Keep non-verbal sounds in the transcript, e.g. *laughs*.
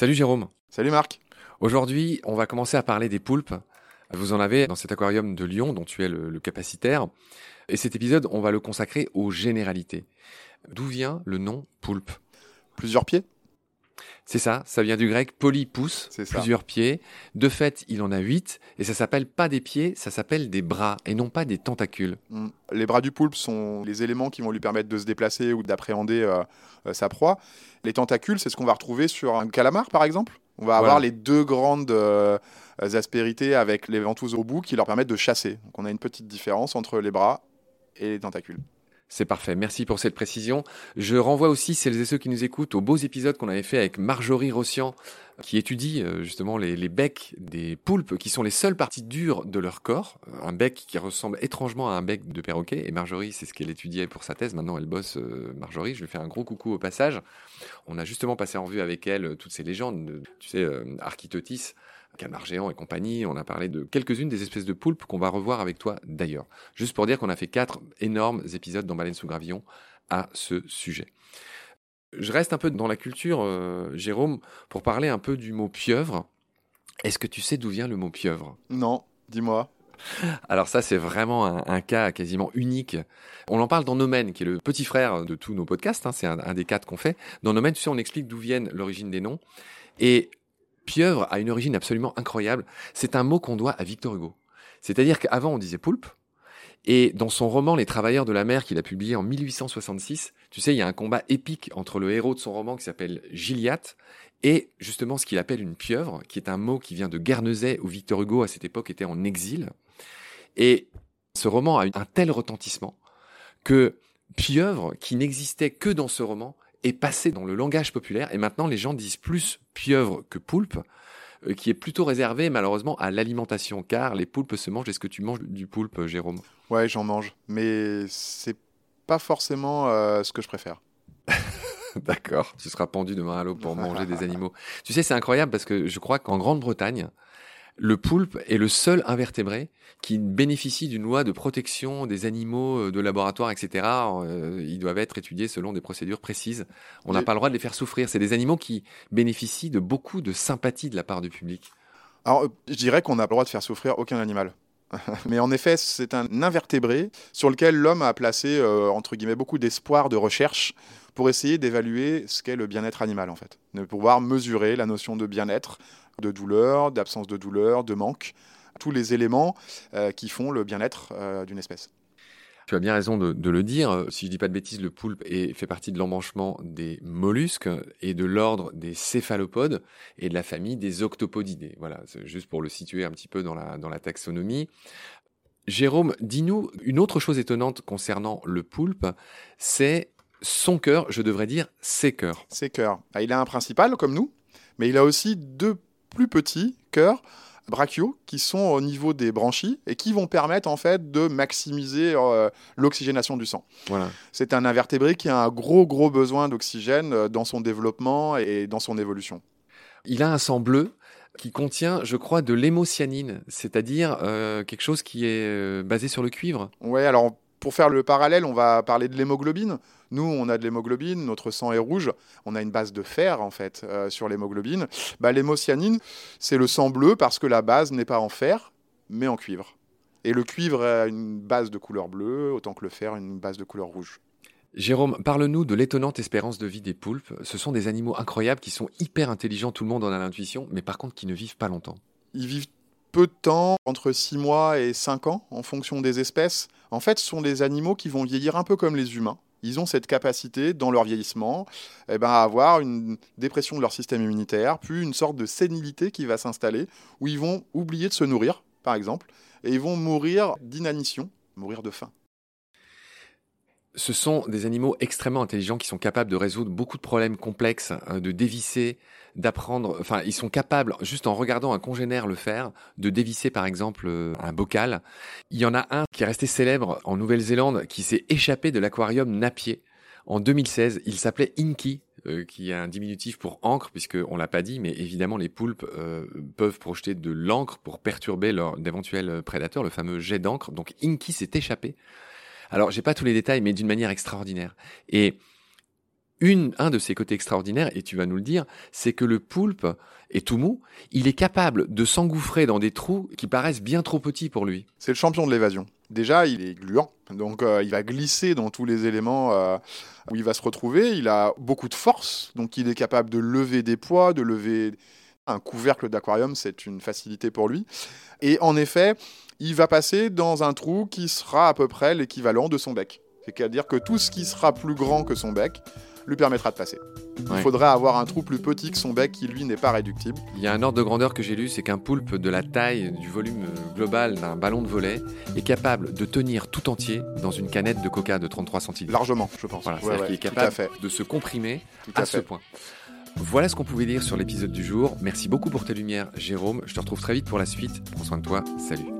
Salut Jérôme. Salut Marc. Aujourd'hui, on va commencer à parler des poulpes. Vous en avez dans cet aquarium de Lyon dont tu es le, le capacitaire. Et cet épisode, on va le consacrer aux généralités. D'où vient le nom poulpe? Plusieurs pieds C'est ça, ça vient du grec polypous, C'est ça. plusieurs pieds. De fait, il en a huit, et ça s'appelle pas des pieds, ça s'appelle des bras, et non pas des tentacules. Mm. Les bras du poulpe sont les éléments qui vont lui permettre de se déplacer ou d'appréhender euh, euh, sa proie. Les tentacules, c'est ce qu'on va retrouver sur un calamar, par exemple. On va avoir Voilà. les deux grandes euh, aspérités avec les ventouses au bout qui leur permettent de chasser. Donc on a une petite différence entre les bras et les tentacules. C'est parfait, merci pour cette précision. Je renvoie aussi celles et ceux qui nous écoutent aux beaux épisodes qu'on avait fait avec Marjorie Rossian, qui étudie euh, justement les, becs des poulpes, qui sont les seules parties dures de leur corps. Un bec qui ressemble étrangement à un bec de perroquet. Et Marjorie, c'est ce qu'elle étudiait pour sa thèse. Maintenant, elle bosse, euh, Marjorie. Je lui fais un gros coucou au passage. On a justement passé en vue avec elle euh, toutes ces légendes, de, tu sais, euh, Architotis, Calmar géant et compagnie. On a parlé de quelques-unes des espèces de poulpes qu'on va revoir avec toi d'ailleurs. Juste pour dire qu'on a fait quatre énormes épisodes dans Baleine sous gravillon à ce sujet. Je reste un peu dans la culture, euh, Jérôme, pour parler un peu du mot pieuvre. Est-ce que tu sais d'où vient le mot pieuvre? Non, dis-moi. Alors ça, c'est vraiment un, un cas quasiment unique. On en parle dans Nomen, qui est le petit frère de tous nos podcasts. hein, c'est un, un des quatre qu'on fait. Dans Nomen, tu sais, on explique d'où viennent l'origine des noms. Et pieuvre a une origine absolument incroyable. C'est un mot qu'on doit à Victor Hugo. C'est-à-dire qu'avant, on disait poulpe. Et dans son roman Les Travailleurs de la mer, qu'il a publié en 1866, tu sais, il y a un combat épique entre le héros de son roman qui s'appelle Gilliatt et justement ce qu'il appelle une pieuvre, qui est un mot qui vient de Guernesey, où Victor Hugo, à cette époque, était en exil. Et ce roman a eu un tel retentissement que pieuvre, qui n'existait que dans ce roman, est passé dans le langage populaire. Et maintenant, les gens disent plus pieuvre que poulpe, euh, qui est plutôt réservé malheureusement à l'alimentation, car les poulpes se mangent. Est-ce que tu manges du poulpe, Jérôme? Ouais, j'en mange. Mais c'est pas forcément euh, ce que je préfère. *laughs* D'accord, tu seras pendu demain à l'eau pour *laughs* manger des animaux. Tu sais, c'est incroyable parce que je crois qu'en Grande-Bretagne, le poulpe est le seul invertébré qui bénéficie d'une loi de protection des animaux euh, de laboratoire, etc. Euh, ils doivent être étudiés selon des procédures précises. On n'a pas le droit de les faire souffrir. C'est des animaux qui bénéficient de beaucoup de sympathie de la part du public. Alors, je dirais qu'on n'a pas le droit de faire souffrir aucun animal. *laughs* Mais en effet, c'est un invertébré sur lequel l'homme a placé, euh, entre guillemets, beaucoup d'espoir de recherche pour essayer d'évaluer ce qu'est le bien-être animal, en fait. De pouvoir mesurer la notion de bien-être, de douleur, d'absence de douleur, de manque, tous les éléments euh, qui font le bien-être euh, d'une espèce. Tu as bien raison de, de le dire. Si je dis pas de bêtises, le poulpe est, fait partie de l'embranchement des mollusques et de l'ordre des céphalopodes et de la famille des octopodidés. Voilà, c'est juste pour le situer un petit peu dans la, dans la taxonomie. Jérôme, dis-nous une autre chose étonnante concernant le poulpe, c'est son cœur, je devrais dire ses cœurs. Ses cœurs. Ah, Il a un principal, comme nous, mais il a aussi deux plus petits cœurs brachiaux qui sont au niveau des branchies et qui vont permettre en fait de maximiser euh, l'oxygénation du sang. Voilà. C'est un invertébré qui a un gros gros besoin d'oxygène euh, dans son développement et dans son évolution. Il a un sang bleu qui contient, je crois, de l'hémocyanine, c'est-à-dire euh, quelque chose qui est basé sur le cuivre. Ouais, alors pour faire le parallèle, on va parler de l'hémoglobine. Nous, on a de l'hémoglobine, notre sang est rouge, on a une base de fer en fait euh, sur l'hémoglobine. Bah, L'hémocyanine, c'est le sang bleu parce que la base n'est pas en fer, mais en cuivre. Et le cuivre a une base de couleur bleue, autant que le fer une base de couleur rouge. Jérôme, parle-nous de l'étonnante espérance de vie des poulpes. Ce sont des animaux incroyables qui sont hyper intelligents, tout le monde en a l'intuition, mais par contre qui ne vivent pas longtemps. Ils vivent peu de temps, entre 6 mois et 5 ans, en fonction des espèces. En fait, ce sont des animaux qui vont vieillir un peu comme les humains. Ils ont cette capacité, dans leur vieillissement, eh ben, à avoir une dépression de leur système immunitaire, puis une sorte de sénilité qui va s'installer, où ils vont oublier de se nourrir, par exemple, et ils vont mourir d'inanition, mourir de faim. Ce sont des animaux extrêmement intelligents qui sont capables de résoudre beaucoup de problèmes complexes, euh, de dévisser, d'apprendre. Enfin, ils sont capables, juste en regardant un congénère le faire, de dévisser par exemple euh, un bocal. Il y en a un qui est resté célèbre en Nouvelle-Zélande, qui s'est échappé de l'aquarium Napier. En 2016, il s'appelait Inky, euh, qui est un diminutif pour encre, puisqu'on l'a pas dit, mais évidemment les poulpes euh, peuvent projeter de l'encre pour perturber leur d'éventuels prédateurs, le fameux jet d'encre. Donc Inky s'est échappé. Alors j'ai pas tous les détails, mais d'une manière extraordinaire. Et un de ses côtés extraordinaires, et tu vas nous le dire, c'est que le poulpe est tout mou, il est capable de s'engouffrer dans des trous qui paraissent bien trop petits pour lui. C'est le champion de l'évasion. Déjà, il est gluant, donc euh, il va glisser dans tous les éléments euh, où il va se retrouver. Il a beaucoup de force, donc il est capable de lever des poids, de lever un couvercle d'aquarium, c'est une facilité pour lui. Et en effet, il va passer dans un trou qui sera à peu près l'équivalent de son bec. C'est-à-dire que tout ce qui sera plus grand que son bec lui permettra de passer. Il faudrait avoir un trou plus petit que son bec qui, lui, n'est pas réductible. Il y a un ordre de grandeur que j'ai lu, c'est qu'un poulpe de la taille du volume global d'un ballon de volet est capable de tenir tout entier dans une canette de coca de 33 centilitres. Largement, je pense. Voilà, c'est-à-dire qu'il est capable de se comprimer à, ce point. Voilà ce qu'on pouvait dire sur l'épisode du jour. Merci beaucoup pour tes lumières, Jérôme. Je te retrouve très vite pour la suite. Prends soin de toi. Salut.